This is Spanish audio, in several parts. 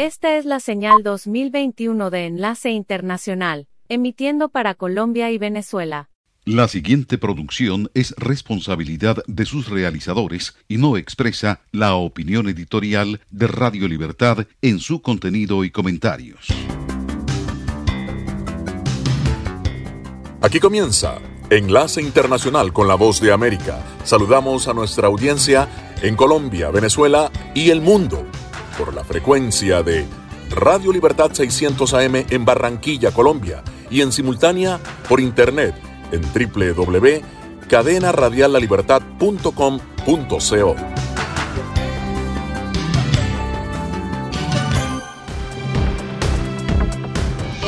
Esta es la señal 2021 de Enlace Internacional, emitiendo para Colombia y Venezuela. La siguiente producción es responsabilidad de sus realizadores y no expresa la opinión editorial de Radio Libertad en su contenido y comentarios. Aquí comienza Enlace Internacional con la Voz de América. Saludamos a nuestra audiencia en Colombia, Venezuela y el mundo por la frecuencia de Radio Libertad 600 AM en Barranquilla, Colombia y en simultánea por internet en www.cadenaradiallalibertad.com.co.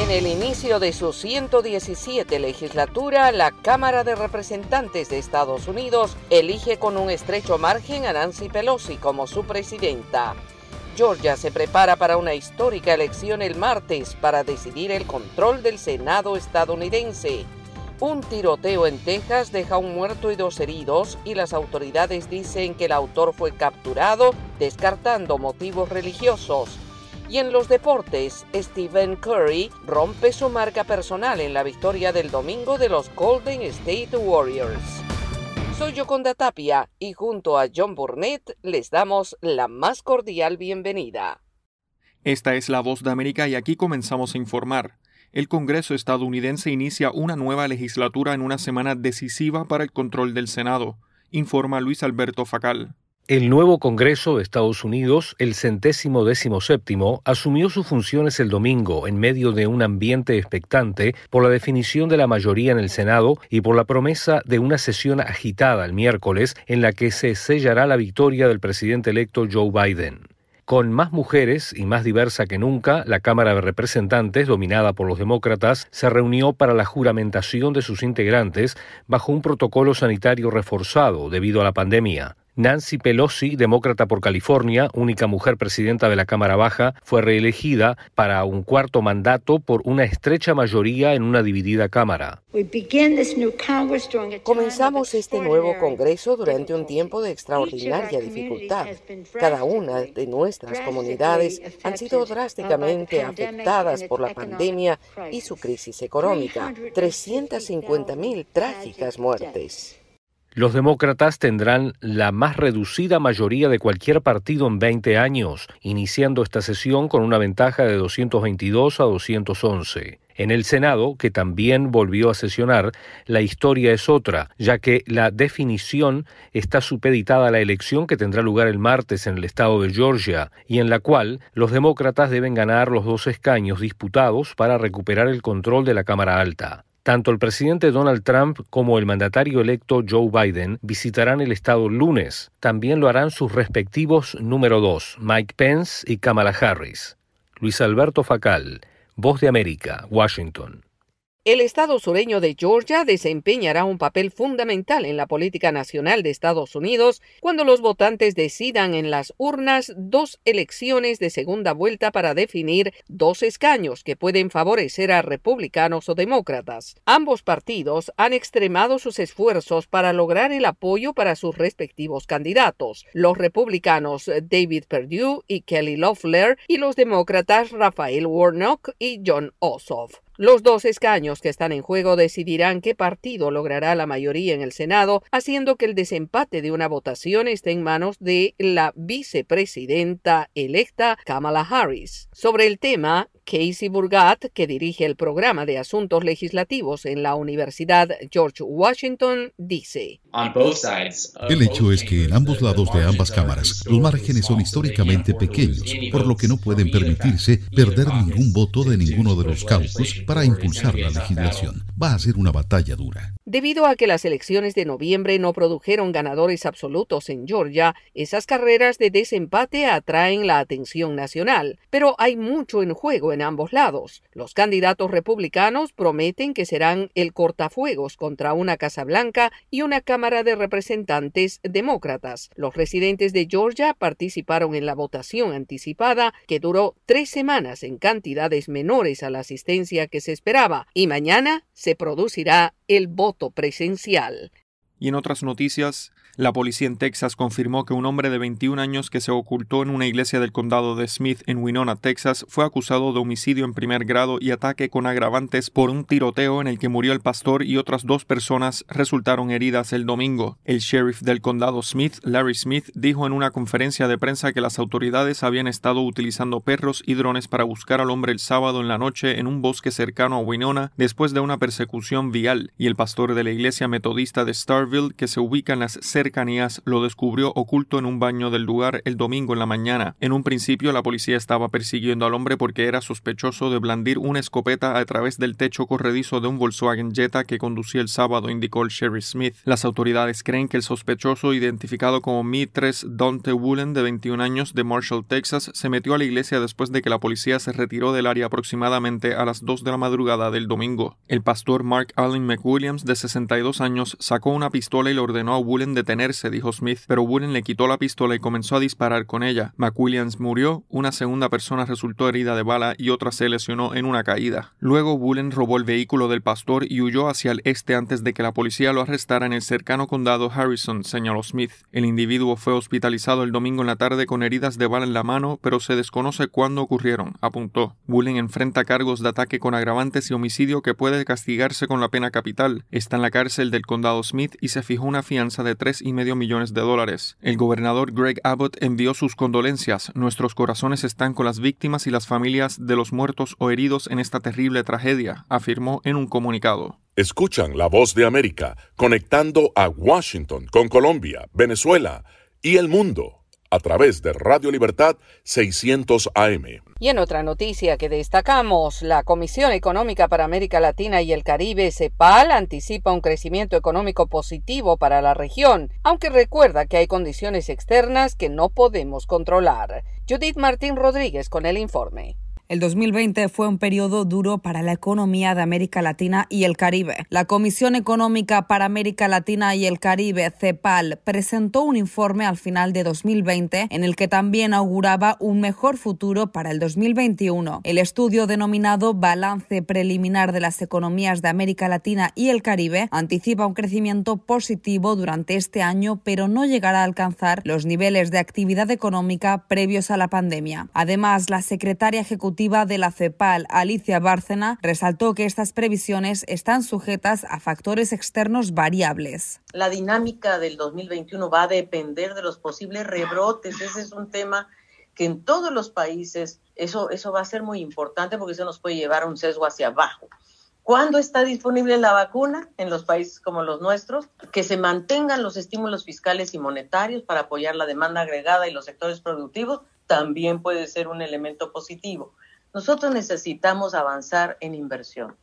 En el inicio de su 117 legislatura, la Cámara de Representantes de Estados Unidos elige con un estrecho margen a Nancy Pelosi como su presidenta. Georgia se prepara para una histórica elección el martes para decidir el control del Senado estadounidense. Un tiroteo en Texas deja un muerto y dos heridos y las autoridades dicen que el autor fue capturado descartando motivos religiosos. Y en los deportes, Stephen Curry rompe su marca personal en la victoria del domingo de los Golden State Warriors. Soy Yoconda Tapia y junto a John Burnett les damos la más cordial bienvenida. Esta es la voz de América y aquí comenzamos a informar. El Congreso estadounidense inicia una nueva legislatura en una semana decisiva para el control del Senado, informa Luis Alberto Facal. El nuevo Congreso de Estados Unidos, el centésimo décimo séptimo, asumió sus funciones el domingo en medio de un ambiente expectante por la definición de la mayoría en el Senado y por la promesa de una sesión agitada el miércoles en la que se sellará la victoria del presidente electo Joe Biden. Con más mujeres y más diversa que nunca, la Cámara de Representantes, dominada por los demócratas, se reunió para la juramentación de sus integrantes bajo un protocolo sanitario reforzado debido a la pandemia. Nancy Pelosi, demócrata por California, única mujer presidenta de la Cámara Baja, fue reelegida para un cuarto mandato por una estrecha mayoría en una dividida Cámara. Comenzamos este nuevo Congreso durante un tiempo de extraordinaria dificultad. Cada una de nuestras comunidades han sido drásticamente afectadas por la pandemia y su crisis económica. 350.000 trágicas muertes. Los demócratas tendrán la más reducida mayoría de cualquier partido en 20 años, iniciando esta sesión con una ventaja de 222 a 211. En el Senado, que también volvió a sesionar, la historia es otra, ya que la definición está supeditada a la elección que tendrá lugar el martes en el estado de Georgia, y en la cual los demócratas deben ganar los dos escaños disputados para recuperar el control de la Cámara Alta. Tanto el presidente Donald Trump como el mandatario electo Joe Biden visitarán el estado lunes. También lo harán sus respectivos número dos, Mike Pence y Kamala Harris. Luis Alberto Facal, Voz de América, Washington. El Estado sureño de Georgia desempeñará un papel fundamental en la política nacional de Estados Unidos cuando los votantes decidan en las urnas dos elecciones de segunda vuelta para definir dos escaños que pueden favorecer a republicanos o demócratas. Ambos partidos han extremado sus esfuerzos para lograr el apoyo para sus respectivos candidatos, los republicanos David Perdue y Kelly Loeffler y los demócratas Rafael Warnock y John Ossoff. Los dos escaños que están en juego decidirán qué partido logrará la mayoría en el Senado, haciendo que el desempate de una votación esté en manos de la vicepresidenta electa Kamala Harris. Sobre el tema, Casey Burgat, que dirige el programa de asuntos legislativos en la Universidad George Washington, dice: El hecho es que en ambos lados de ambas cámaras los márgenes son históricamente pequeños, por lo que no pueden permitirse perder ningún voto de ninguno de los caucus para impulsar la legislación. Va a ser una batalla dura. Debido a que las elecciones de noviembre no produjeron ganadores absolutos en Georgia, esas carreras de desempate atraen la atención nacional, pero hay mucho en juego en ambos lados. Los candidatos republicanos prometen que serán el cortafuegos contra una Casa Blanca y una Cámara de Representantes demócratas. Los residentes de Georgia participaron en la votación anticipada que duró tres semanas en cantidades menores a la asistencia que se esperaba y mañana se producirá el voto presencial. Y en otras noticias, La policía en Texas confirmó que un hombre de 21 años que se ocultó en una iglesia del condado de Smith en Winona, Texas, fue acusado de homicidio en primer grado y ataque con agravantes por un tiroteo en el que murió el pastor y otras dos personas resultaron heridas el domingo. El sheriff del condado Smith, Larry Smith, dijo en una conferencia de prensa que las autoridades habían estado utilizando perros y drones para buscar al hombre el sábado en la noche en un bosque cercano a Winona después de una persecución vial, y el pastor de la iglesia metodista de Starville, que se ubica en las lo descubrió oculto en un baño del lugar el domingo en la mañana. En un principio la policía estaba persiguiendo al hombre porque era sospechoso de blandir una escopeta a través del techo corredizo de un Volkswagen Jetta que conducía el sábado, indicó el Smith. Las autoridades creen que el sospechoso, identificado como Mi-3 Dante Woolen, de 21 años, de Marshall, Texas, se metió a la iglesia después de que la policía se retiró del área aproximadamente a las 2 de la madrugada del domingo. El pastor Mark Allen McWilliams, de 62 años, sacó una pistola y le ordenó a Woolen detener dijo Smith, pero Woolen le quitó la pistola y comenzó a disparar con ella. McWilliams murió, una segunda persona resultó herida de bala y otra se lesionó en una caída. Luego Woolen robó el vehículo del pastor y huyó hacia el este antes de que la policía lo arrestara en el cercano condado Harrison, señaló Smith. El individuo fue hospitalizado el domingo en la tarde con heridas de bala en la mano, pero se desconoce cuándo ocurrieron, apuntó. Woolen enfrenta cargos de ataque con agravantes y homicidio que puede castigarse con la pena capital. Está en la cárcel del condado Smith y se fijó una fianza de tres y medio millones de dólares. El gobernador Greg Abbott envió sus condolencias. Nuestros corazones están con las víctimas y las familias de los muertos o heridos en esta terrible tragedia, afirmó en un comunicado. Escuchan la voz de América conectando a Washington con Colombia, Venezuela y el mundo a través de Radio Libertad 600 AM. Y en otra noticia que destacamos, la Comisión Económica para América Latina y el Caribe, CEPAL, anticipa un crecimiento económico positivo para la región, aunque recuerda que hay condiciones externas que no podemos controlar. Judith Martín Rodríguez con el informe. El 2020 fue un periodo duro para la economía de América Latina y el Caribe. La Comisión Económica para América Latina y el Caribe, CEPAL, presentó un informe al final de 2020 en el que también auguraba un mejor futuro para el 2021. El estudio denominado Balance Preliminar de las Economías de América Latina y el Caribe anticipa un crecimiento positivo durante este año, pero no llegará a alcanzar los niveles de actividad económica previos a la pandemia. Además, la secretaria ejecutiva de la CEPAL, Alicia Bárcena, resaltó que estas previsiones están sujetas a factores externos variables. La dinámica del 2021 va a depender de los posibles rebrotes. Ese es un tema que en todos los países eso, eso va a ser muy importante porque eso nos puede llevar a un sesgo hacia abajo. ¿Cuándo está disponible la vacuna en los países como los nuestros? Que se mantengan los estímulos fiscales y monetarios para apoyar la demanda agregada y los sectores productivos también puede ser un elemento positivo. Nosotros necesitamos avanzar en inversión.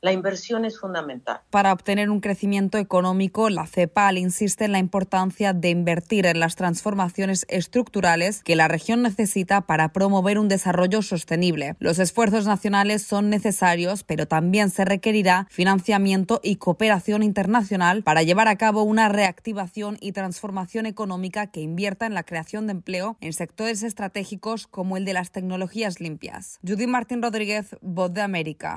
La inversión es fundamental. Para obtener un crecimiento económico, la CEPAL insiste en la importancia de invertir en las transformaciones estructurales que la región necesita para promover un desarrollo sostenible. Los esfuerzos nacionales son necesarios, pero también se requerirá financiamiento y cooperación internacional para llevar a cabo una reactivación y transformación económica que invierta en la creación de empleo en sectores estratégicos como el de las tecnologías limpias. Judy Martín Rodríguez, Voz de América.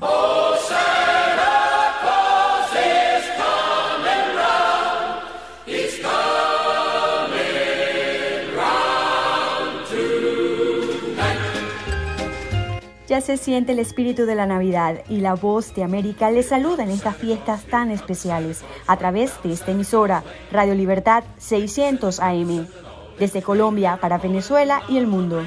Ya se siente el espíritu de la Navidad y la voz de América les saluda en estas fiestas tan especiales a través de esta emisora Radio Libertad 600 AM, desde Colombia para Venezuela y el mundo.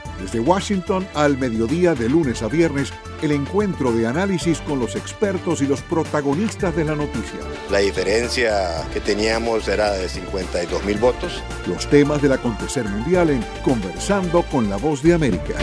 Desde Washington al mediodía de lunes a viernes, el encuentro de análisis con los expertos y los protagonistas de la noticia. La diferencia que teníamos era de 52 mil votos. Los temas del acontecer mundial en Conversando con la Voz de América.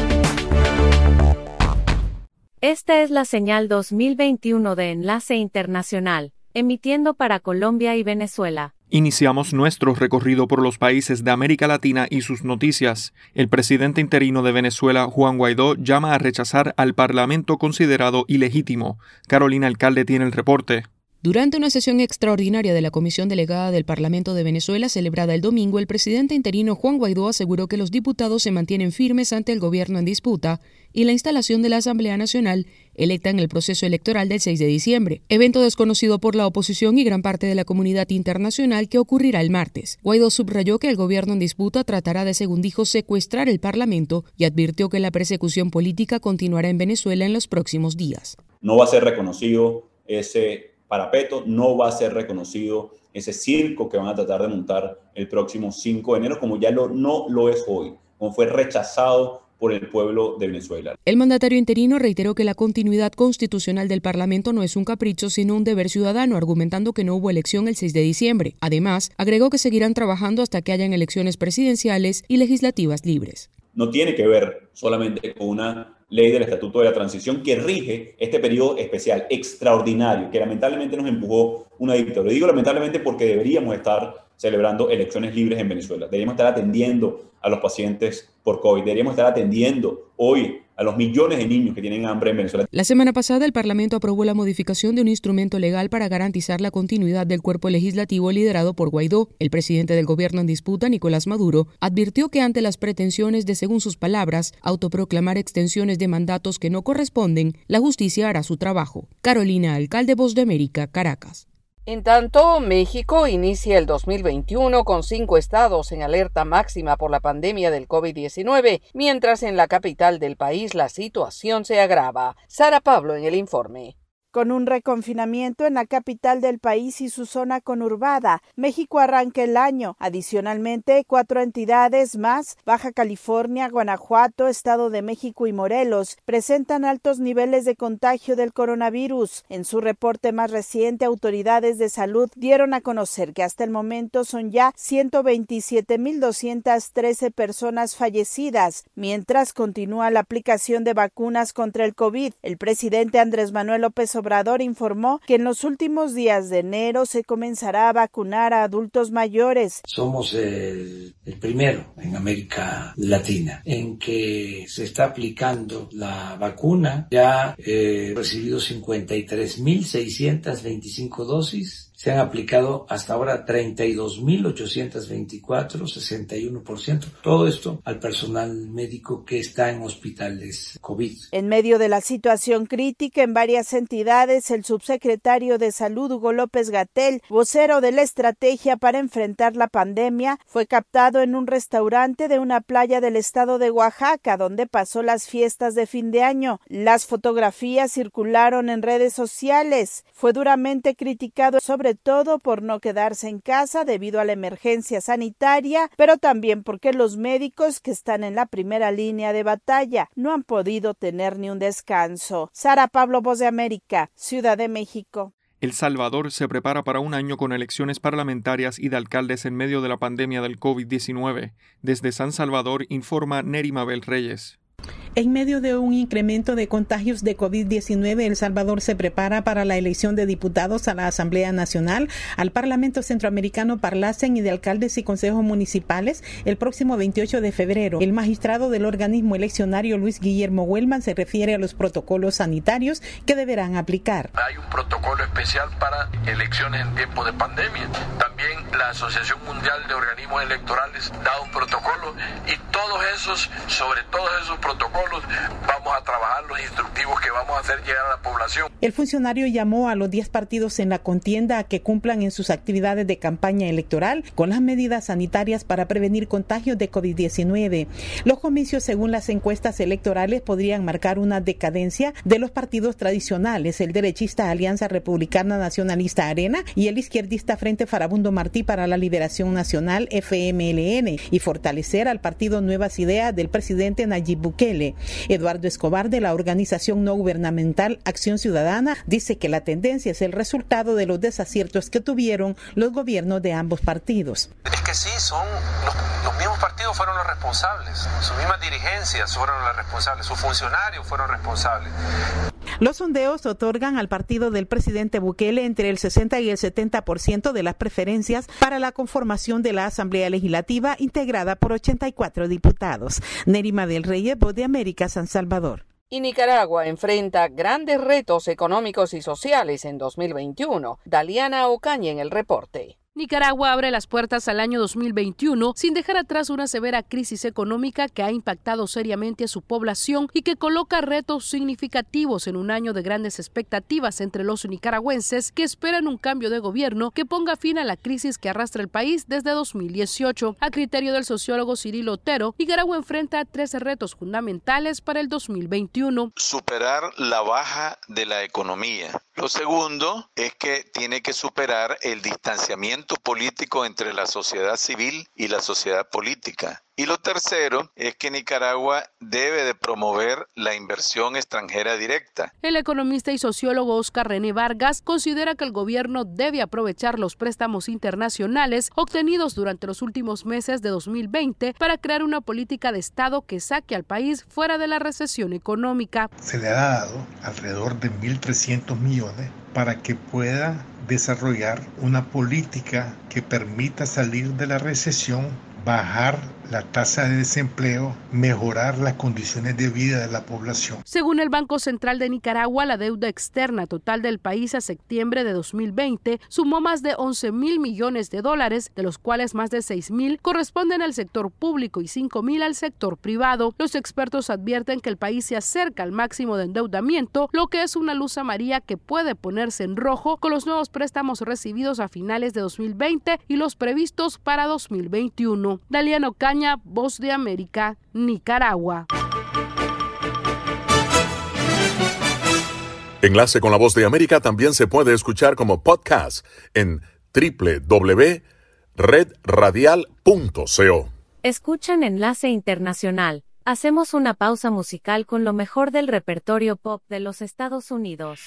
Esta es la señal 2021 de Enlace Internacional, emitiendo para Colombia y Venezuela. Iniciamos nuestro recorrido por los países de América Latina y sus noticias. El presidente interino de Venezuela, Juan Guaidó, llama a rechazar al Parlamento considerado ilegítimo. Carolina Alcalde tiene el reporte. Durante una sesión extraordinaria de la Comisión Delegada del Parlamento de Venezuela celebrada el domingo, el presidente interino Juan Guaidó aseguró que los diputados se mantienen firmes ante el gobierno en disputa y la instalación de la Asamblea Nacional electa en el proceso electoral del 6 de diciembre, evento desconocido por la oposición y gran parte de la comunidad internacional que ocurrirá el martes. Guaidó subrayó que el gobierno en disputa tratará de, según dijo, secuestrar el Parlamento y advirtió que la persecución política continuará en Venezuela en los próximos días. No va a ser reconocido ese parapeto, no va a ser reconocido ese circo que van a tratar de montar el próximo 5 de enero, como ya lo, no lo es hoy, como fue rechazado por el pueblo de Venezuela. El mandatario interino reiteró que la continuidad constitucional del Parlamento no es un capricho, sino un deber ciudadano, argumentando que no hubo elección el 6 de diciembre. Además, agregó que seguirán trabajando hasta que hayan elecciones presidenciales y legislativas libres. No tiene que ver solamente con una ley del Estatuto de la Transición que rige este periodo especial, extraordinario, que lamentablemente nos empujó una dictadura. Digo lamentablemente porque deberíamos estar celebrando elecciones libres en Venezuela. Deberíamos estar atendiendo a los pacientes por COVID. Deberíamos estar atendiendo hoy a los millones de niños que tienen hambre en Venezuela. La semana pasada el Parlamento aprobó la modificación de un instrumento legal para garantizar la continuidad del cuerpo legislativo liderado por Guaidó. El presidente del gobierno en disputa, Nicolás Maduro, advirtió que ante las pretensiones de, según sus palabras, autoproclamar extensiones de mandatos que no corresponden, la justicia hará su trabajo. Carolina Alcalde, Voz de América, Caracas. En tanto, México inicia el 2021 con cinco estados en alerta máxima por la pandemia del COVID-19, mientras en la capital del país la situación se agrava. Sara Pablo en el informe. Con un reconfinamiento en la capital del país y su zona conurbada, México arranca el año. Adicionalmente, cuatro entidades más, Baja California, Guanajuato, Estado de México y Morelos, presentan altos niveles de contagio del coronavirus. En su reporte más reciente, autoridades de salud dieron a conocer que hasta el momento son ya 127.213 personas fallecidas, mientras continúa la aplicación de vacunas contra el COVID. El presidente Andrés Manuel López Obrador informó que en los últimos días de enero se comenzará a vacunar a adultos mayores. Somos el, primero en América Latina en que se está aplicando la vacuna. Ya he recibido 53.625 dosis se han aplicado hasta ahora 32.824, 61%. Todo esto al personal médico que está en hospitales COVID. En medio de la situación crítica en varias entidades, el subsecretario de Salud Hugo López Gatel, vocero de la estrategia para enfrentar la pandemia, fue captado en un restaurante de una playa del estado de Oaxaca, donde pasó las fiestas de fin de año. Las fotografías circularon en redes sociales. Fue duramente criticado sobre todo por no quedarse en casa debido a la emergencia sanitaria, pero también porque los médicos que están en la primera línea de batalla no han podido tener ni un descanso. Sara Pablo, Voz de América, Ciudad de México. El Salvador se prepara para un año con elecciones parlamentarias y de alcaldes en medio de la pandemia del COVID-19. Desde San Salvador informa Neri Mabel Reyes. En medio de un incremento de contagios de COVID-19, El Salvador se prepara para la elección de diputados a la Asamblea Nacional, al Parlamento Centroamericano Parlacen y de alcaldes y consejos municipales el próximo 28 de febrero. El magistrado del organismo eleccionario Luis Guillermo Huelman se refiere a los protocolos sanitarios que deberán aplicar. Hay un protocolo especial para elecciones en tiempo de pandemia. También la Asociación Mundial de Organismos Electorales da un protocolo y todos esos, sobre todos esos protocolos, vamos a trabajar los instructivos que vamos a hacer llegar a la población. El funcionario llamó a los 10 partidos en la contienda a que cumplan en sus actividades de campaña electoral con las medidas sanitarias para prevenir contagios de COVID-19. Los comicios, según las encuestas electorales, podrían marcar una decadencia de los partidos tradicionales, el derechista Alianza Republicana Nacionalista Arena y el izquierdista Frente Farabundo Martí para la Liberación Nacional FMLN y fortalecer al partido Nuevas Ideas del presidente Nayib Bukele. Eduardo Escobar de la organización no gubernamental Acción Ciudadana dice que la tendencia es el resultado de los desaciertos que tuvieron los gobiernos de ambos partidos. Es que sí, son los, los mismos partidos fueron los responsables, sus mismas dirigencias fueron las responsables, sus funcionarios fueron responsables. Los sondeos otorgan al partido del presidente Bukele entre el 60 y el 70% de las preferencias para la conformación de la Asamblea Legislativa integrada por 84 diputados. Nerima del Rey, De América, San Salvador. Y Nicaragua enfrenta grandes retos económicos y sociales en 2021. Daliana Ocaña en el reporte. Nicaragua abre las puertas al año 2021 sin dejar atrás una severa crisis económica que ha impactado seriamente a su población y que coloca retos significativos en un año de grandes expectativas entre los nicaragüenses que esperan un cambio de gobierno que ponga fin a la crisis que arrastra el país desde 2018. A criterio del sociólogo Cirilo Otero, Nicaragua enfrenta tres retos fundamentales para el 2021. Superar la baja de la economía. Lo segundo es que tiene que superar el distanciamiento político entre la sociedad civil y la sociedad política. Y lo tercero es que Nicaragua debe de promover la inversión extranjera directa. El economista y sociólogo Oscar René Vargas considera que el gobierno debe aprovechar los préstamos internacionales obtenidos durante los últimos meses de 2020 para crear una política de Estado que saque al país fuera de la recesión económica. Se le ha dado alrededor de 1.300 millones para que pueda desarrollar una política que permita salir de la recesión, bajar la tasa de desempleo, mejorar las condiciones de vida de la población. Según el Banco Central de Nicaragua, la deuda externa total del país a septiembre de 2020 sumó más de 11 mil millones de dólares, de los cuales más de 6 mil corresponden al sector público y 5 mil al sector privado. Los expertos advierten que el país se acerca al máximo de endeudamiento, lo que es una luz amarilla que puede ponerse en rojo con los nuevos préstamos recibidos a finales de 2020 y los previstos para 2021. Daliano Voz de América, Nicaragua. Enlace con la Voz de América también se puede escuchar como podcast en www.redradial.co. Escuchan Enlace Internacional. Hacemos una pausa musical con lo mejor del repertorio pop de los Estados Unidos.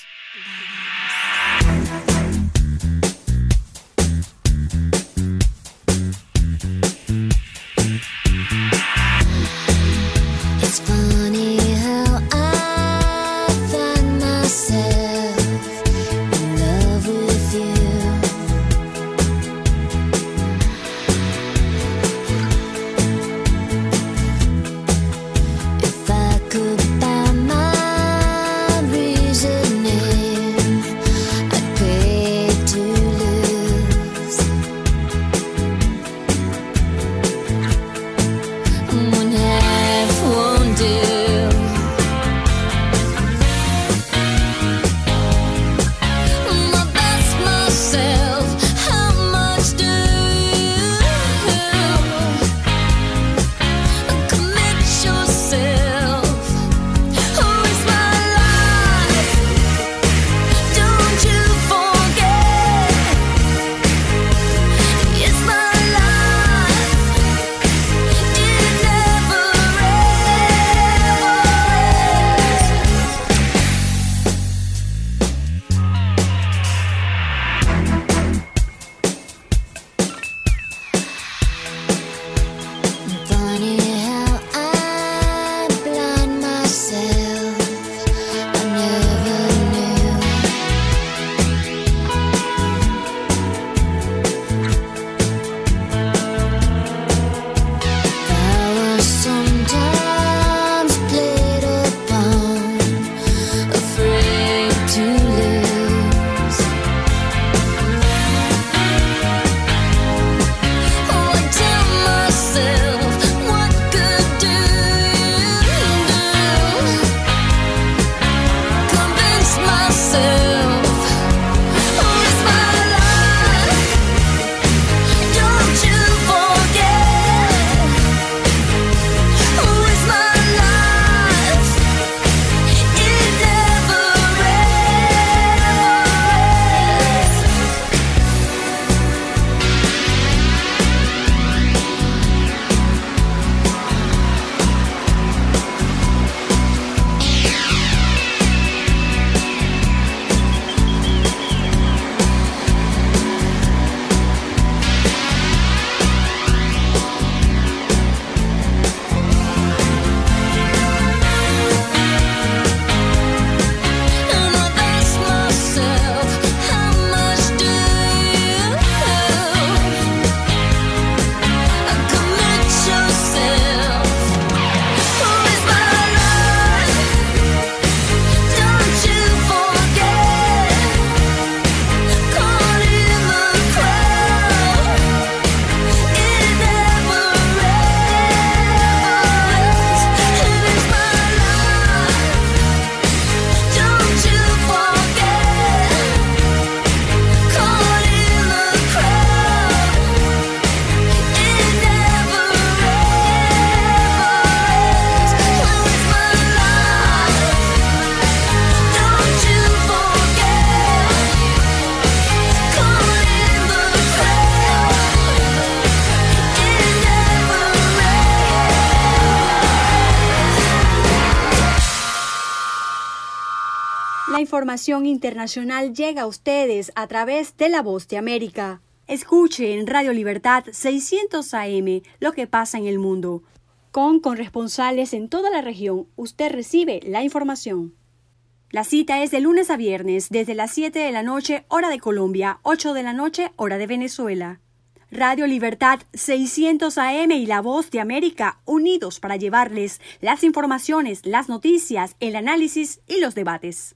Información internacional llega a ustedes a través de La Voz de América. Escuche en Radio Libertad 600 AM lo que pasa en el mundo. Con corresponsales en toda la región, usted recibe la información. La cita es de lunes a viernes, desde las 7 de la noche, hora de Colombia, 8 de la noche, hora de Venezuela. Radio Libertad 600 AM y La Voz de América, unidos para llevarles las informaciones, las noticias, el análisis y los debates.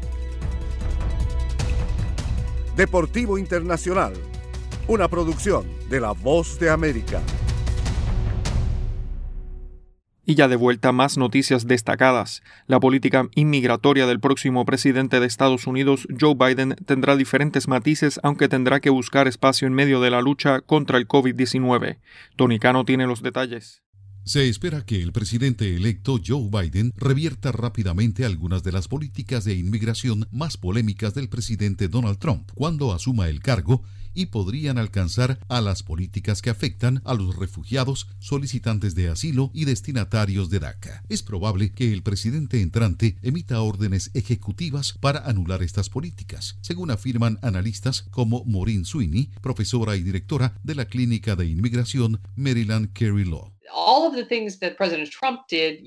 Deportivo Internacional, una producción de La Voz de América. Y ya de vuelta más noticias destacadas. La política inmigratoria del próximo presidente de Estados Unidos, Joe Biden, tendrá diferentes matices, aunque tendrá que buscar espacio en medio de la lucha contra el COVID-19. Tony Cano tiene los detalles. Se espera que el presidente electo Joe Biden revierta rápidamente algunas de las políticas de inmigración más polémicas del presidente Donald Trump cuando asuma el cargo y podrían alcanzar a las políticas que afectan a los refugiados, solicitantes de asilo y destinatarios de DACA. Es probable que el presidente entrante emita órdenes ejecutivas para anular estas políticas, según afirman analistas como Maureen Sweeney, profesora y directora de la Clínica de Inmigración Maryland Carey Law.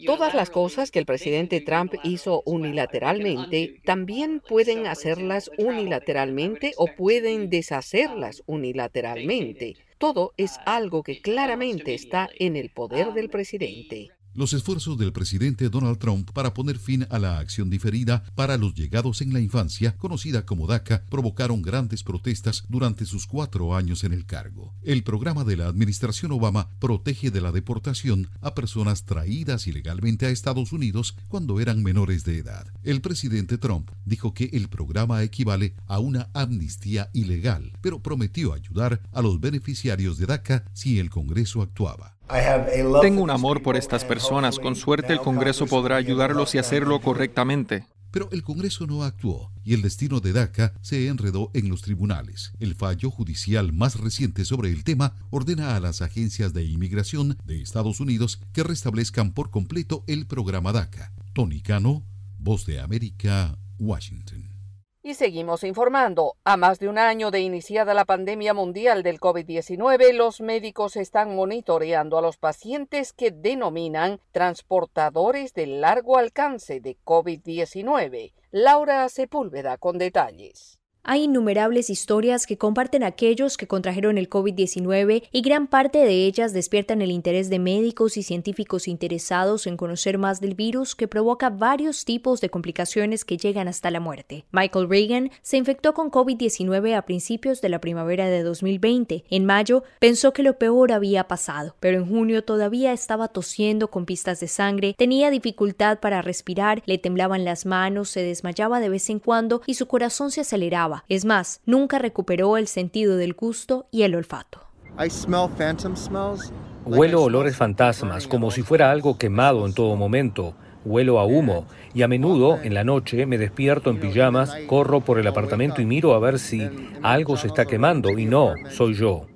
Todas las cosas que el presidente Trump hizo unilateralmente también pueden hacerlas unilateralmente o pueden deshacerlas unilateralmente. Todo es algo que claramente está en el poder del presidente. Los esfuerzos del presidente Donald Trump para poner fin a la acción diferida para los llegados en la infancia, conocida como DACA, provocaron grandes protestas durante sus cuatro años en el cargo. El programa de la administración Obama protege de la deportación a personas traídas ilegalmente a Estados Unidos cuando eran menores de edad. El presidente Trump dijo que el programa equivale a una amnistía ilegal, pero prometió ayudar a los beneficiarios de DACA si el Congreso actuaba. Tengo un amor por estas personas. Con suerte el Congreso podrá ayudarlos y hacerlo correctamente. Pero el Congreso no actuó y el destino de DACA se enredó en los tribunales. El fallo judicial más reciente sobre el tema ordena a las agencias de inmigración de Estados Unidos que restablezcan por completo el programa DACA. Tony Cano, Voz de América, Washington. Y seguimos informando. A más de un año de iniciada la pandemia mundial del COVID-19, los médicos están monitoreando a los pacientes que denominan transportadores de largo alcance de COVID-19. Laura Sepúlveda con detalles. Hay innumerables historias que comparten aquellos que contrajeron el COVID-19 y gran parte de ellas despiertan el interés de médicos y científicos interesados en conocer más del virus que provoca varios tipos de complicaciones que llegan hasta la muerte. Michael Reagan se infectó con COVID-19 a principios de la primavera de 2020. En mayo pensó que lo peor había pasado, pero en junio todavía estaba tosiendo con pistas de sangre, tenía dificultad para respirar, le temblaban las manos, se desmayaba de vez en cuando y su corazón se aceleraba es más, nunca recuperó el sentido del gusto y el olfato. Huelo olores fantasmas, como si fuera algo quemado en todo momento. Huelo a humo y a menudo en la noche me despierto en pijamas, corro por el apartamento y miro a ver si algo se está quemando y no, soy yo.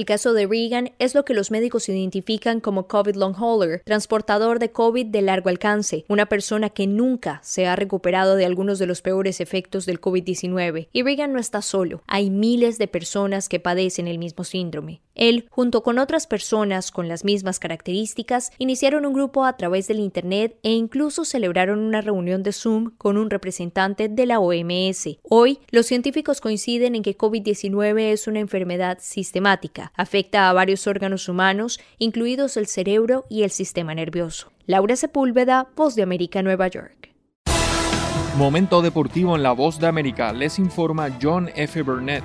El caso de Reagan es lo que los médicos identifican como COVID long hauler, transportador de COVID de largo alcance, una persona que nunca se ha recuperado de algunos de los peores efectos del COVID-19. Y Reagan no está solo, hay miles de personas que padecen el mismo síndrome. Él, junto con otras personas con las mismas características, iniciaron un grupo a través del Internet e incluso celebraron una reunión de Zoom con un representante de la OMS. Hoy, los científicos coinciden en que COVID-19 es una enfermedad sistemática, afecta a varios órganos humanos, incluidos el cerebro y el sistema nervioso. Laura Sepúlveda, Voz de América, Nueva York. Momento deportivo en la Voz de América, les informa John F. Burnett.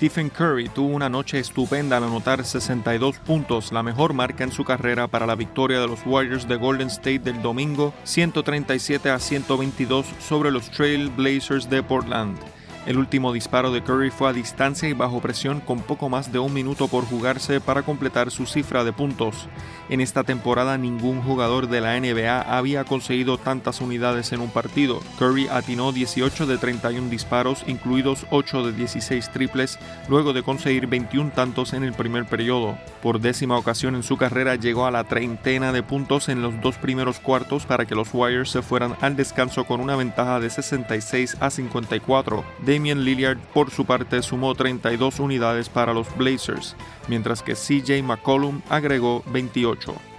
Stephen Curry tuvo una noche estupenda al anotar 62 puntos, la mejor marca en su carrera para la victoria de los Warriors de Golden State del domingo 137 a 122 sobre los Trail Blazers de Portland. El último disparo de Curry fue a distancia y bajo presión con poco más de un minuto por jugarse para completar su cifra de puntos. En esta temporada ningún jugador de la NBA había conseguido tantas unidades en un partido. Curry atinó 18 de 31 disparos, incluidos 8 de 16 triples, luego de conseguir 21 tantos en el primer periodo. Por décima ocasión en su carrera llegó a la treintena de puntos en los dos primeros cuartos para que los Warriors se fueran al descanso con una ventaja de 66 a 54. Damian Lillard por su parte sumó 32 unidades para los Blazers, mientras que CJ McCollum agregó 28.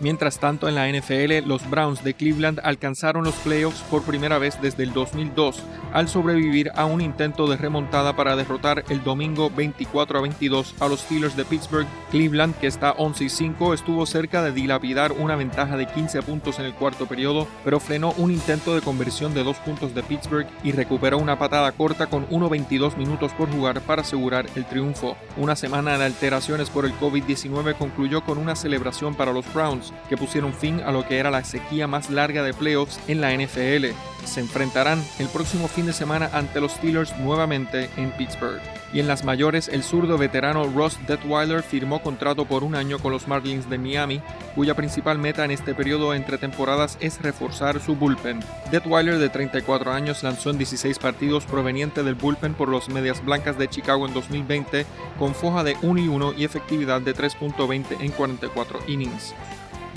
Mientras tanto, en la NFL, los Browns de Cleveland alcanzaron los playoffs por primera vez desde el 2002 al sobrevivir a un intento de remontada para derrotar el domingo 24 a 22 a los Steelers de Pittsburgh. Cleveland, que está 11 y 5, estuvo cerca de dilapidar una ventaja de 15 puntos en el cuarto periodo, pero frenó un intento de conversión de dos puntos de Pittsburgh y recuperó una patada corta con 1.22 minutos por jugar para asegurar el triunfo. Una semana de alteraciones por el COVID-19 concluyó con una celebración para los Browns que pusieron fin a lo que era la sequía más larga de playoffs en la NFL. Se enfrentarán el próximo fin de semana ante los Steelers nuevamente en Pittsburgh. Y en las mayores, el zurdo veterano Ross Detweiler firmó contrato por un año con los Marlins de Miami, cuya principal meta en este periodo entre temporadas es reforzar su bullpen. Detweiler, de 34 años, lanzó en 16 partidos proveniente del bullpen por los Medias Blancas de Chicago en 2020, con foja de 1 y 1 y efectividad de 3.20 en 44 innings.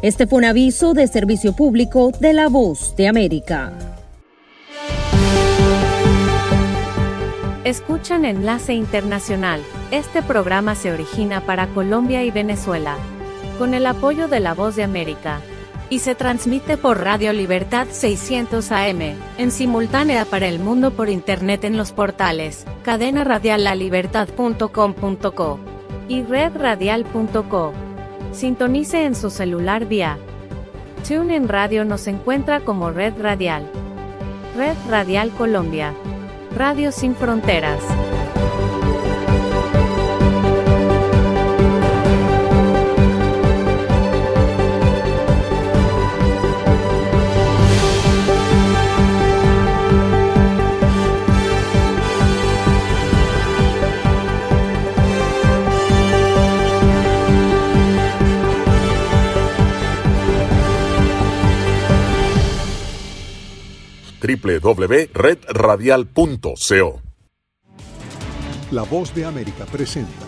Este fue un aviso de servicio público de la Voz de América. Escuchan Enlace Internacional. Este programa se origina para Colombia y Venezuela, con el apoyo de la Voz de América, y se transmite por Radio Libertad 600 AM, en simultánea para el mundo por Internet en los portales cadena radial y redradial.co. Sintonice en su celular vía TuneIn Radio nos encuentra como Red Radial. Red Radial Colombia. Radio Sin Fronteras. www.redradial.co. La voz de América presenta.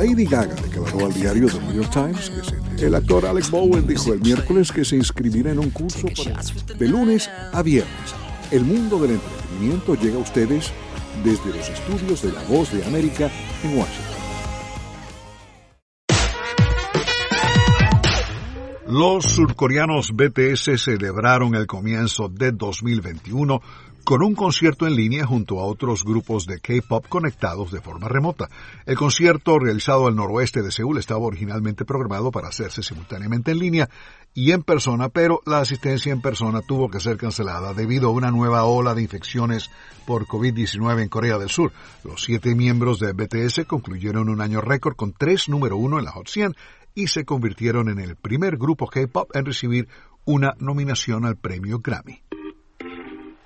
Lady Gaga declaró al diario The New York Times que el actor Alex Bowen dijo el miércoles que se inscribirá en un curso para- de lunes a viernes. El mundo del entretenimiento llega a ustedes desde los estudios de La Voz de América en Washington. Los surcoreanos BTS celebraron el comienzo de 2021 con un concierto en línea junto a otros grupos de K-pop conectados de forma remota. El concierto realizado al noroeste de Seúl estaba originalmente programado para hacerse simultáneamente en línea y en persona, pero la asistencia en persona tuvo que ser cancelada debido a una nueva ola de infecciones por COVID-19 en Corea del Sur. Los siete miembros de BTS concluyeron un año récord con tres número uno en la Hot 100 y se convirtieron en el primer grupo K-pop en recibir una nominación al premio Grammy.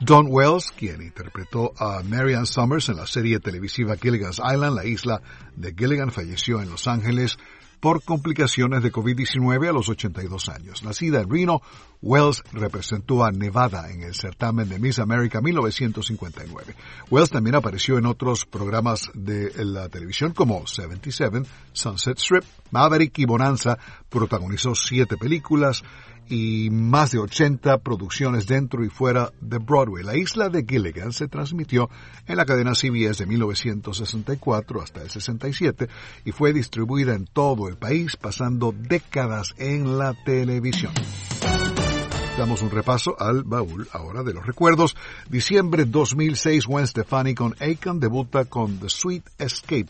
Don Wells, quien interpretó a Marianne Summers en la serie televisiva Gilligan's Island, la isla de Gilligan, falleció en Los Ángeles por complicaciones de COVID-19 a los 82 años. Nacida en Reno, Wells representó a Nevada en el certamen de Miss America 1959. Wells también apareció en otros programas de la televisión como 77, Sunset Strip, Maverick y Bonanza. Protagonizó siete películas y más de 80 producciones dentro y fuera de Broadway. La isla de Gilligan se transmitió en la cadena CBS de 1964 hasta el 67 y fue distribuida en todo el país pasando décadas en la televisión. Damos un repaso al baúl ahora de los recuerdos. Diciembre 2006, Gwen Stefani con Akon debuta con The Sweet Escape.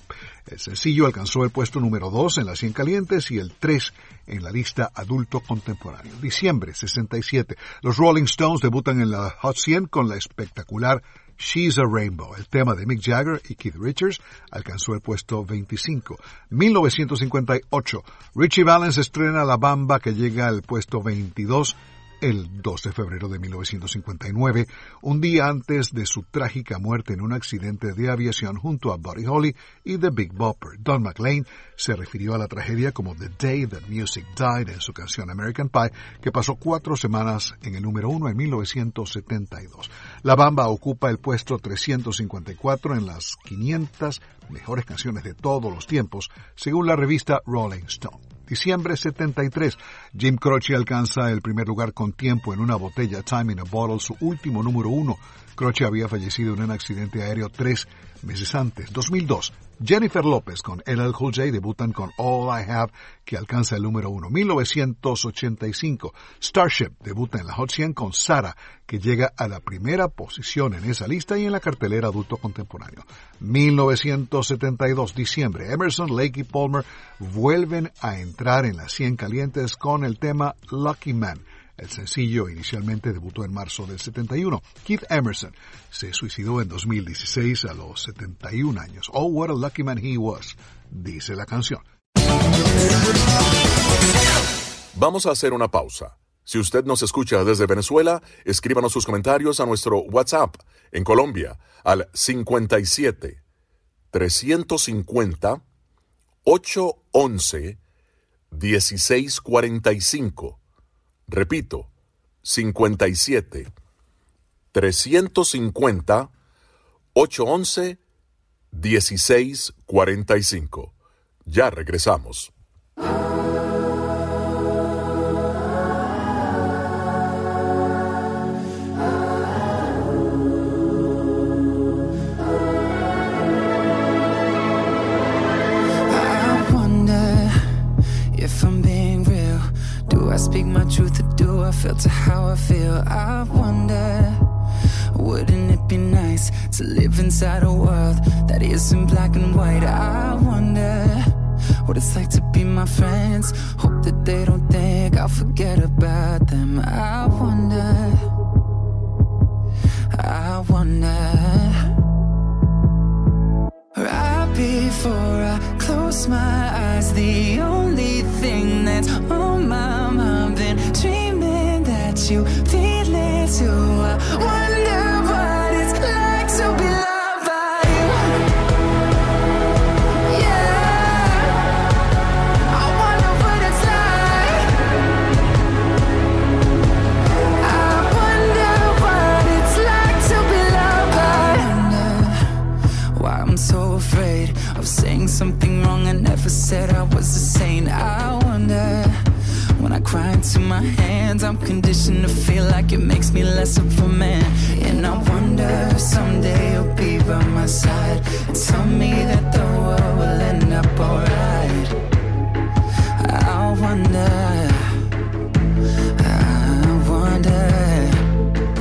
El sencillo alcanzó el puesto número 2 en las 100 calientes y el 3 en la lista adulto contemporáneo. Diciembre 67, los Rolling Stones debutan en la Hot 100 con la espectacular She's a Rainbow. El tema de Mick Jagger y Keith Richards alcanzó el puesto 25. 1958, Richie Valens estrena La Bamba que llega al puesto 22 el 2 de febrero de 1959, un día antes de su trágica muerte en un accidente de aviación junto a Buddy Holly y The Big Bopper. Don McLean se refirió a la tragedia como The Day That Music Died en su canción American Pie, que pasó cuatro semanas en el número uno en 1972. La Bamba ocupa el puesto 354 en las 500 mejores canciones de todos los tiempos, según la revista Rolling Stone. Diciembre 73, Jim Croce alcanza el primer lugar con tiempo en una botella Time in a Bottle, su último número uno. Croce había fallecido en un accidente aéreo tres meses antes. 2002, Jennifer López con LL Cool J debutan con All I Have, que alcanza el número uno. 1985, Starship debuta en la Hot 100 con Sara, que llega a la primera posición en esa lista y en la cartelera adulto contemporáneo. 1972, diciembre, Emerson, Lake y Palmer vuelven a entrar en las 100 calientes con el tema Lucky Man. El sencillo inicialmente debutó en marzo del 71. Keith Emerson se suicidó en 2016 a los 71 años. Oh, what a lucky man he was, dice la canción. Vamos a hacer una pausa. Si usted nos escucha desde Venezuela, escríbanos sus comentarios a nuestro WhatsApp en Colombia al 57 350 811 1645. Repito, 57 350 811 1645. Ya regresamos. I speak my truth or do I filter how I feel? I wonder, wouldn't it be nice to live inside a world that isn't black and white? I wonder what it's like to be my friends. Hope that they don't think I'll forget about them. I wonder, I wonder. Right before close my eyes, the only thing that's on my mind Been dreaming that you feel it too. I wonder never said I was a saint. I wonder. When I cry into my hands, I'm conditioned to feel like it makes me less of a man. And I wonder if someday you'll be by my side. And Tell me that the world will end up alright. I wonder, I wonder.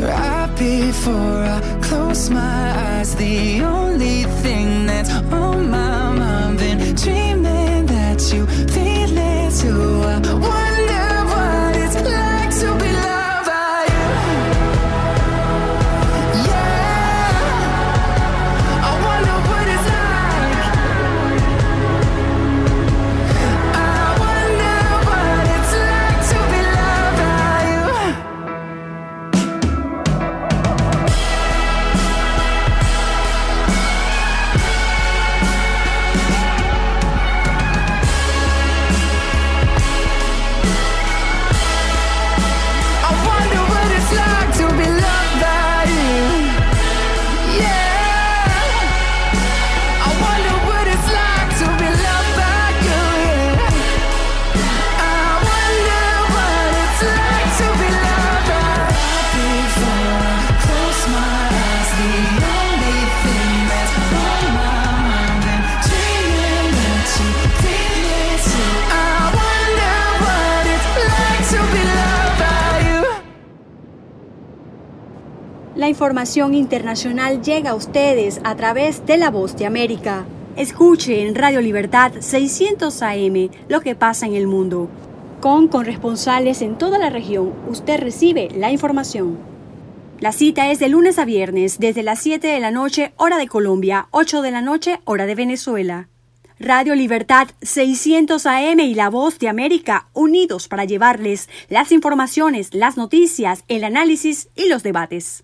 Right before I close my eyes, the only thing that's on my to información internacional llega a ustedes a través de La Voz de América. Escuche en Radio Libertad 600 AM lo que pasa en el mundo. Con corresponsales en toda la región, usted recibe la información. La cita es de lunes a viernes, desde las 7 de la noche, hora de Colombia, 8 de la noche, hora de Venezuela. Radio Libertad 600 AM y La Voz de América unidos para llevarles las informaciones, las noticias, el análisis y los debates.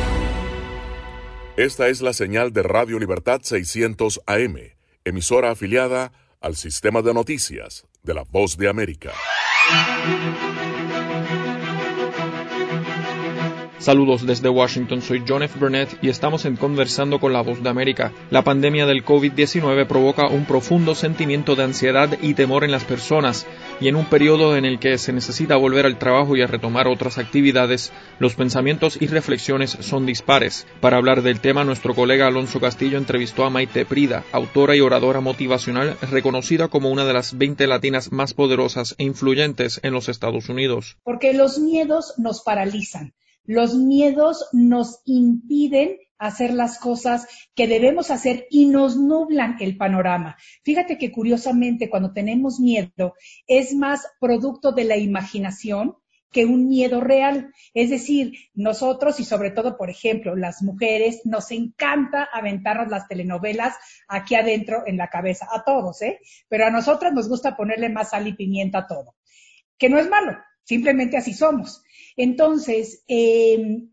Esta es la señal de Radio Libertad 600 AM, emisora afiliada al sistema de noticias de la Voz de América. Saludos desde Washington, soy John F. Burnett y estamos en Conversando con la Voz de América. La pandemia del COVID-19 provoca un profundo sentimiento de ansiedad y temor en las personas y en un periodo en el que se necesita volver al trabajo y a retomar otras actividades, los pensamientos y reflexiones son dispares. Para hablar del tema, nuestro colega Alonso Castillo entrevistó a Maite Prida, autora y oradora motivacional reconocida como una de las 20 latinas más poderosas e influyentes en los Estados Unidos. Porque los miedos nos paralizan los miedos nos impiden hacer las cosas que debemos hacer y nos nublan el panorama. Fíjate que curiosamente cuando tenemos miedo es más producto de la imaginación que un miedo real. Es decir, nosotros y sobre todo, por ejemplo, las mujeres, nos encanta aventarnos las telenovelas aquí adentro en la cabeza, a todos, ¿eh? Pero a nosotras nos gusta ponerle más sal y pimienta a todo, que no es malo, simplemente así somos. Entonces, eh,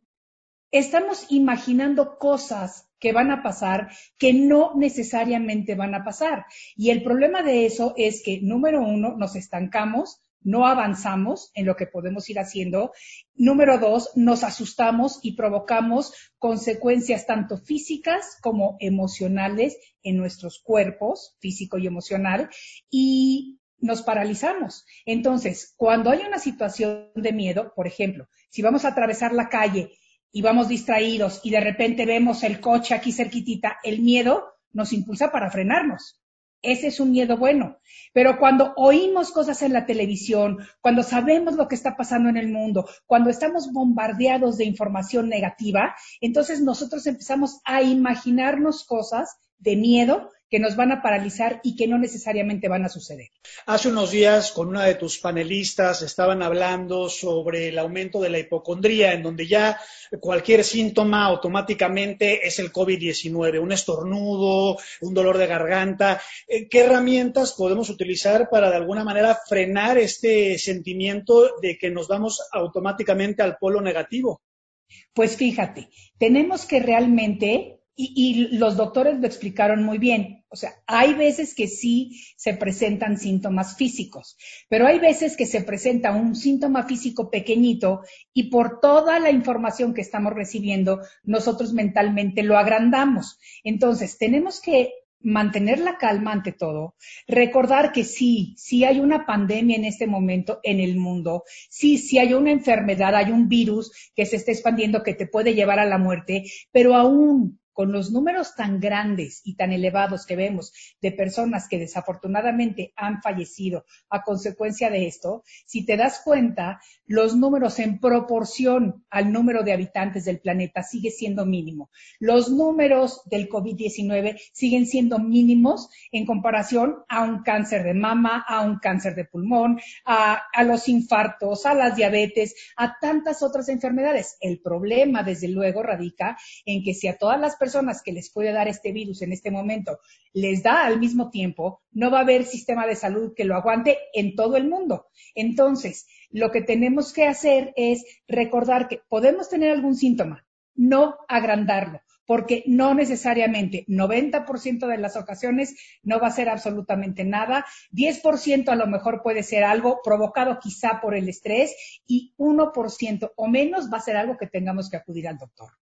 estamos imaginando cosas que van a pasar que no necesariamente van a pasar. Y el problema de eso es que, número uno, nos estancamos, no avanzamos en lo que podemos ir haciendo. Número dos, nos asustamos y provocamos consecuencias tanto físicas como emocionales en nuestros cuerpos, físico y emocional, y nos paralizamos. Entonces, cuando hay una situación de miedo, por ejemplo, si vamos a atravesar la calle y vamos distraídos y de repente vemos el coche aquí cerquitita, el miedo nos impulsa para frenarnos. Ese es un miedo bueno. Pero cuando oímos cosas en la televisión, cuando sabemos lo que está pasando en el mundo, cuando estamos bombardeados de información negativa, entonces nosotros empezamos a imaginarnos cosas de miedo que nos van a paralizar y que no necesariamente van a suceder. Hace unos días con una de tus panelistas estaban hablando sobre el aumento de la hipocondría, en donde ya cualquier síntoma automáticamente es el COVID-19, un estornudo, un dolor de garganta. Eh, ¿Qué herramientas podemos utilizar para de alguna manera frenar este sentimiento de que nos vamos automáticamente al polo negativo? Pues fíjate, tenemos que realmente y, los doctores lo explicaron muy bien. O sea, hay veces que sí se presentan síntomas físicos, pero hay veces que se presenta un síntoma físico pequeñito y por toda la información que estamos recibiendo, nosotros mentalmente lo agrandamos. Entonces, tenemos que mantener la calma ante todo, recordar que sí, sí hay una pandemia en este momento en el mundo, sí, sí hay una enfermedad, hay un virus que se está expandiendo que te puede llevar a la muerte, pero aún con los números tan grandes y tan elevados que vemos de personas que desafortunadamente han fallecido a consecuencia de esto, si te das cuenta, los números en proporción al número de habitantes del planeta sigue siendo mínimo. Los números del COVID-19 siguen siendo mínimos en comparación a un cáncer de mama, a un cáncer de pulmón, a, a los infartos, a las diabetes, a tantas otras enfermedades. El problema, desde luego, radica en que si a todas las personas personas que les puede dar este virus en este momento les da al mismo tiempo, no va a haber sistema de salud que lo aguante en todo el mundo. Entonces, lo que tenemos que hacer es recordar que podemos tener algún síntoma, no agrandarlo, porque no necesariamente 90% de las ocasiones no va a ser absolutamente nada, 10% a lo mejor puede ser algo provocado quizá por el estrés y 1% o menos va a ser algo que tengamos que acudir al doctor.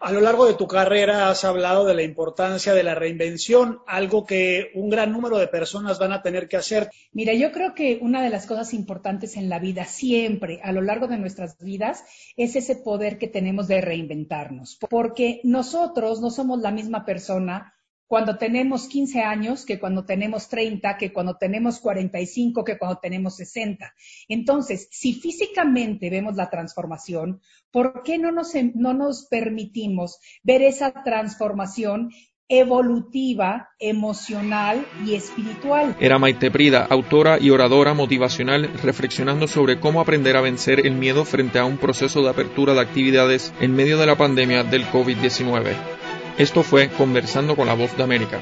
A lo largo de tu carrera has hablado de la importancia de la reinvención, algo que un gran número de personas van a tener que hacer. Mira, yo creo que una de las cosas importantes en la vida, siempre, a lo largo de nuestras vidas, es ese poder que tenemos de reinventarnos, porque nosotros no somos la misma persona cuando tenemos 15 años que cuando tenemos 30, que cuando tenemos 45, que cuando tenemos 60. Entonces, si físicamente vemos la transformación, ¿por qué no nos, no nos permitimos ver esa transformación evolutiva, emocional y espiritual. Era Maite Prida, autora y oradora motivacional, reflexionando sobre cómo aprender a vencer el miedo frente a un proceso de apertura de actividades en medio de la pandemia del COVID-19. Esto fue Conversando con la Voz de América.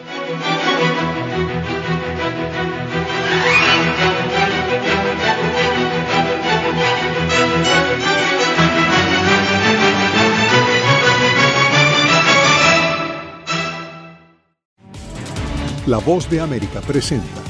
La Voz de América presenta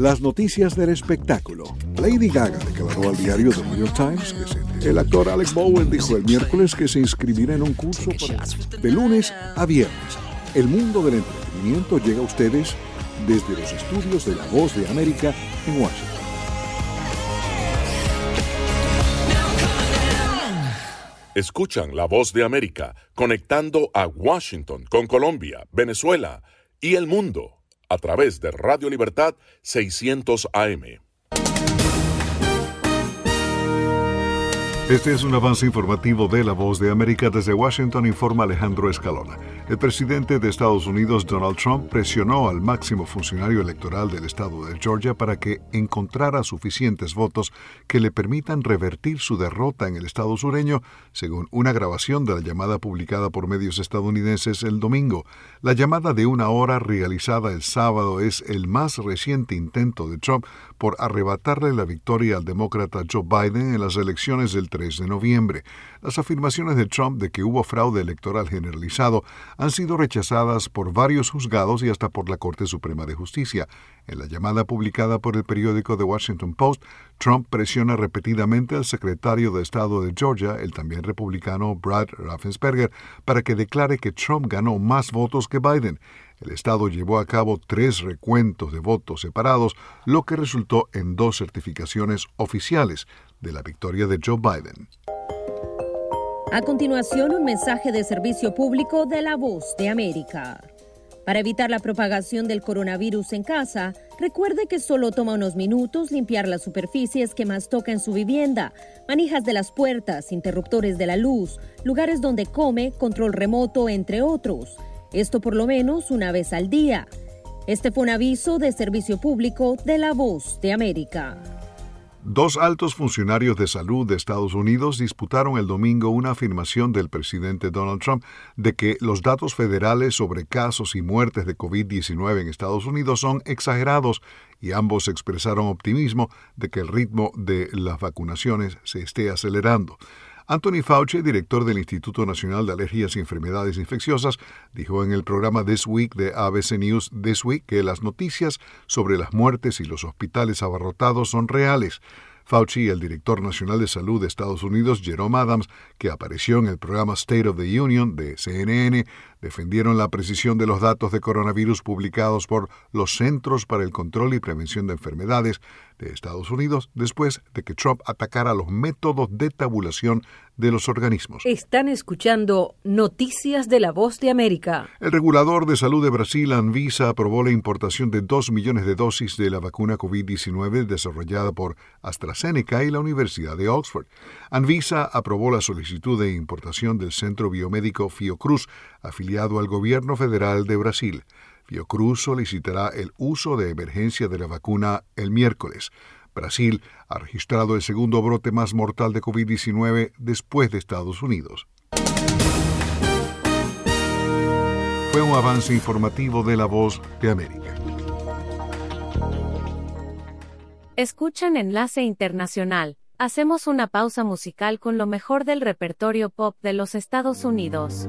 Las noticias del espectáculo. Lady Gaga declaró al diario The New York Times que se- el actor Alex Bowen dijo el miércoles que se inscribirá en un curso para- de lunes a viernes. El mundo del entretenimiento llega a ustedes desde los estudios de La Voz de América en Washington. Escuchan la voz de América conectando a Washington con Colombia, Venezuela y el mundo a través de Radio Libertad 600 AM. Este es un avance informativo de La Voz de América. Desde Washington informa Alejandro Escalona. El presidente de Estados Unidos, Donald Trump, presionó al máximo funcionario electoral del estado de Georgia para que encontrara suficientes votos que le permitan revertir su derrota en el estado sureño, según una grabación de la llamada publicada por medios estadounidenses el domingo. La llamada de una hora realizada el sábado es el más reciente intento de Trump por arrebatarle la victoria al demócrata Joe Biden en las elecciones del 3 de noviembre. Las afirmaciones de Trump de que hubo fraude electoral generalizado han sido rechazadas por varios juzgados y hasta por la Corte Suprema de Justicia. En la llamada publicada por el periódico The Washington Post, Trump presiona repetidamente al secretario de Estado de Georgia, el también republicano Brad Raffensperger, para que declare que Trump ganó más votos que Biden. El Estado llevó a cabo tres recuentos de votos separados, lo que resultó en dos certificaciones oficiales de la victoria de Joe Biden. A continuación, un mensaje de servicio público de la voz de América. Para evitar la propagación del coronavirus en casa, recuerde que solo toma unos minutos limpiar las superficies que más toca en su vivienda, manijas de las puertas, interruptores de la luz, lugares donde come, control remoto, entre otros. Esto por lo menos una vez al día. Este fue un aviso de servicio público de la voz de América. Dos altos funcionarios de salud de Estados Unidos disputaron el domingo una afirmación del presidente Donald Trump de que los datos federales sobre casos y muertes de COVID-19 en Estados Unidos son exagerados y ambos expresaron optimismo de que el ritmo de las vacunaciones se esté acelerando. Anthony Fauci, director del Instituto Nacional de Alergias y Enfermedades Infecciosas, dijo en el programa This Week de ABC News This Week que las noticias sobre las muertes y los hospitales abarrotados son reales. Fauci y el director nacional de salud de Estados Unidos, Jerome Adams, que apareció en el programa State of the Union de CNN, defendieron la precisión de los datos de coronavirus publicados por los Centros para el Control y Prevención de Enfermedades de Estados Unidos después de que Trump atacara los métodos de tabulación de los organismos. Están escuchando Noticias de la Voz de América. El regulador de salud de Brasil, Anvisa, aprobó la importación de 2 millones de dosis de la vacuna COVID-19 desarrollada por AstraZeneca y la Universidad de Oxford. Anvisa aprobó la solicitud de importación del Centro Biomédico Fiocruz, afiliado al gobierno federal de Brasil. Fiocruz solicitará el uso de emergencia de la vacuna el miércoles. Brasil ha registrado el segundo brote más mortal de COVID-19 después de Estados Unidos. Fue un avance informativo de la voz de América. Escuchan Enlace Internacional. Hacemos una pausa musical con lo mejor del repertorio pop de los Estados Unidos.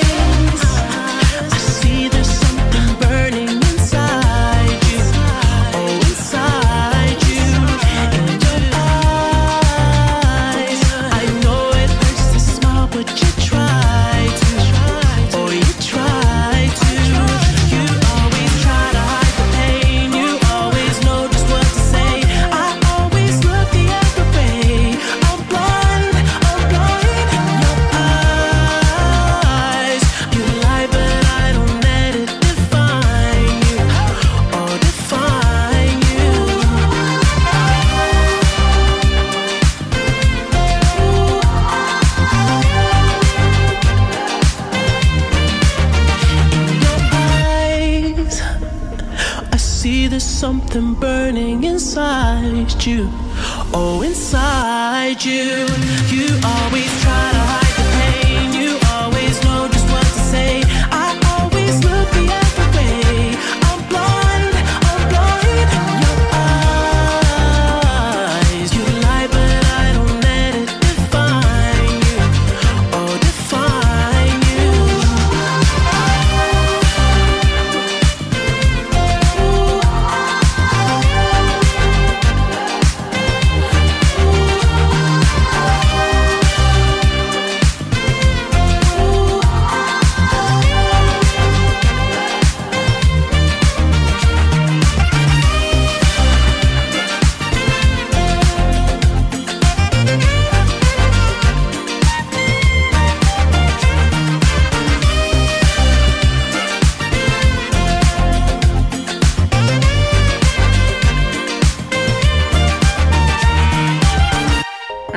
you. Oh, inside you.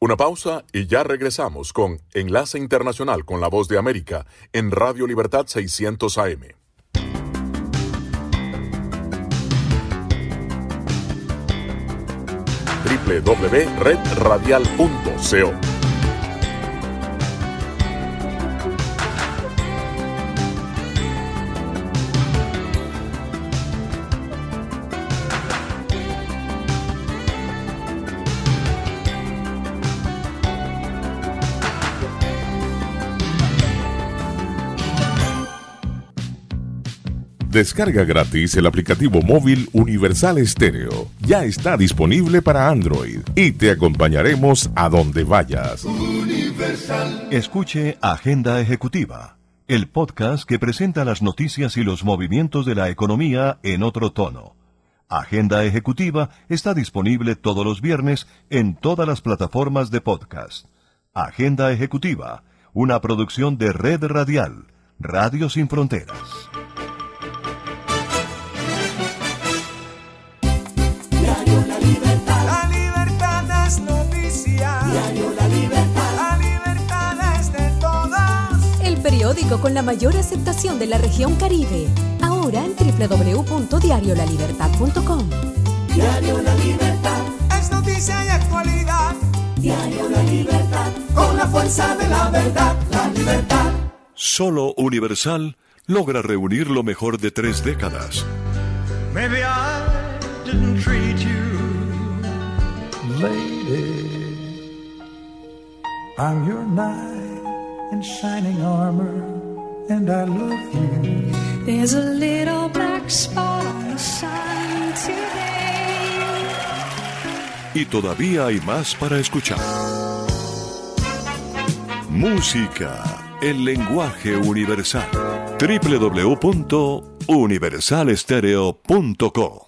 Una pausa y ya regresamos con Enlace Internacional con la Voz de América en Radio Libertad 600 AM. www.redradial.co Descarga gratis el aplicativo móvil Universal Estéreo. Ya está disponible para Android y te acompañaremos a donde vayas. Escuche Agenda Ejecutiva, el podcast que presenta las noticias y los movimientos de la economía en otro tono. Agenda Ejecutiva está disponible todos los viernes en todas las plataformas de podcast. Agenda Ejecutiva, una producción de Red Radial, Radio Sin Fronteras. periódico con la mayor aceptación de la región Caribe. Ahora en www.diariolalibertad.com. Diario La Libertad. Es noticia y actualidad. Diario La Libertad. Con la fuerza de la verdad, la libertad. Solo Universal logra reunir lo mejor de tres décadas. Maybe I didn't treat you. Lady, I'm your knight in shining armor, and I love you. There's a little black spot on the sun today. Y todavía hay más para escuchar. Música, el lenguaje universal. www.universalestereo.com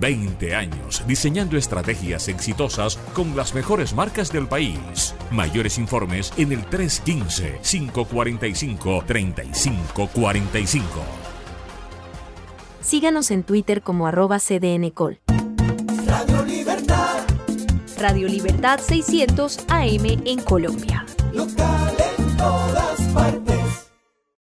20 años diseñando estrategias exitosas con las mejores marcas del país. Mayores informes en el 315-545-3545. Síganos en Twitter como arroba cdncol. Radio Libertad. Radio Libertad 600 AM en Colombia. Local en todas partes.